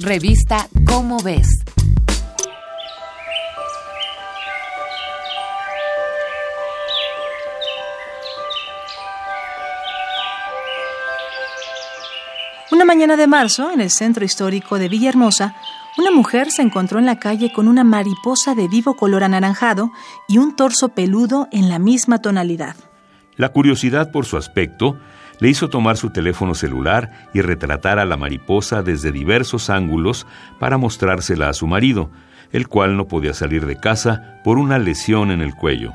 Revista Cómo ves. Una mañana de marzo, en el centro histórico de Villahermosa, una mujer se encontró en la calle con una mariposa de vivo color anaranjado y un torso peludo en la misma tonalidad. La curiosidad por su aspecto le hizo tomar su teléfono celular y retratar a la mariposa desde diversos ángulos para mostrársela a su marido, el cual no podía salir de casa por una lesión en el cuello.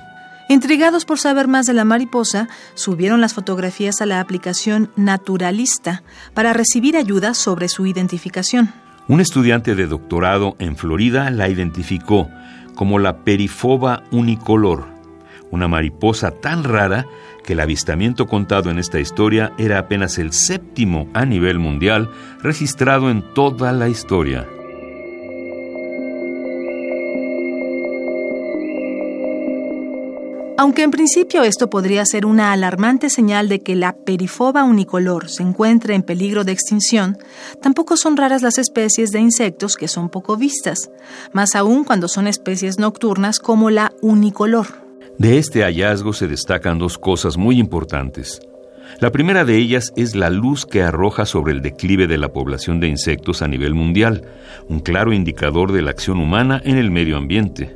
Intrigados por saber más de la mariposa, subieron las fotografías a la aplicación Naturalista para recibir ayuda sobre su identificación. Un estudiante de doctorado en Florida la identificó como la perifoba unicolor, una mariposa tan rara que el avistamiento contado en esta historia era apenas el séptimo a nivel mundial registrado en toda la historia. Aunque en principio esto podría ser una alarmante señal de que la perifoba unicolor se encuentre en peligro de extinción, tampoco son raras las especies de insectos que son poco vistas, más aún cuando son especies nocturnas como la unicolor. De este hallazgo se destacan dos cosas muy importantes. La primera de ellas es la luz que arroja sobre el declive de la población de insectos a nivel mundial, un claro indicador de la acción humana en el medio ambiente.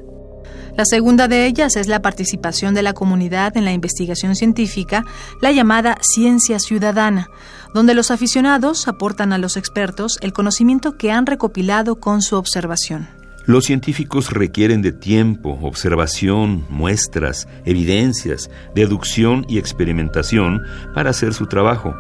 La segunda de ellas es la participación de la comunidad en la investigación científica, la llamada ciencia ciudadana, donde los aficionados aportan a los expertos el conocimiento que han recopilado con su observación. Los científicos requieren de tiempo, observación, muestras, evidencias, deducción y experimentación para hacer su trabajo.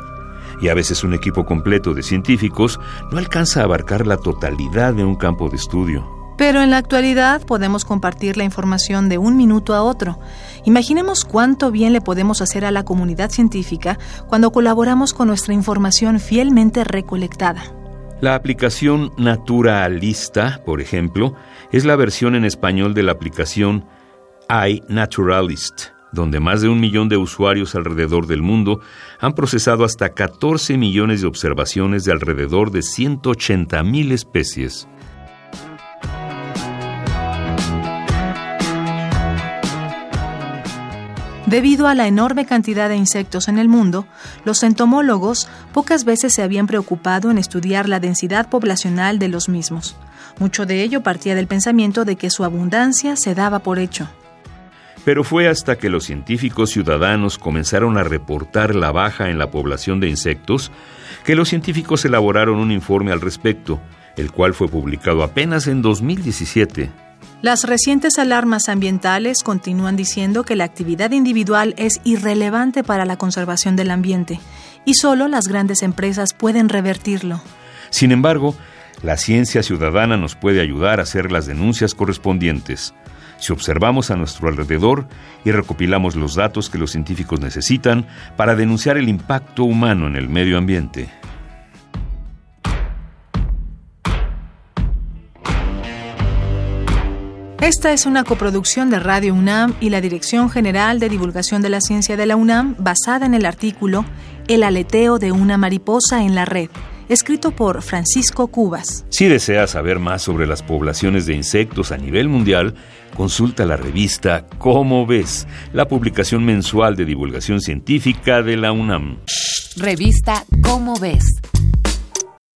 Y a veces un equipo completo de científicos no alcanza a abarcar la totalidad de un campo de estudio. Pero en la actualidad podemos compartir la información de un minuto a otro. Imaginemos cuánto bien le podemos hacer a la comunidad científica cuando colaboramos con nuestra información fielmente recolectada. La aplicación Naturalista, por ejemplo, es la versión en español de la aplicación iNaturalist, donde más de un millón de usuarios alrededor del mundo han procesado hasta 14 millones de observaciones de alrededor de 180 mil especies. Debido a la enorme cantidad de insectos en el mundo, los entomólogos pocas veces se habían preocupado en estudiar la densidad poblacional de los mismos. Mucho de ello partía del pensamiento de que su abundancia se daba por hecho. Pero fue hasta que los científicos ciudadanos comenzaron a reportar la baja en la población de insectos que los científicos elaboraron un informe al respecto, el cual fue publicado apenas en 2017. Las recientes alarmas ambientales continúan diciendo que la actividad individual es irrelevante para la conservación del ambiente y solo las grandes empresas pueden revertirlo. Sin embargo, la ciencia ciudadana nos puede ayudar a hacer las denuncias correspondientes. Si observamos a nuestro alrededor y recopilamos los datos que los científicos necesitan para denunciar el impacto humano en el medio ambiente. Esta es una coproducción de Radio UNAM y la Dirección General de Divulgación de la Ciencia de la UNAM basada en el artículo El aleteo de una mariposa en la red, escrito por Francisco Cubas. Si deseas saber más sobre las poblaciones de insectos a nivel mundial, consulta la revista Cómo ves, la publicación mensual de divulgación científica de la UNAM. Revista Cómo ves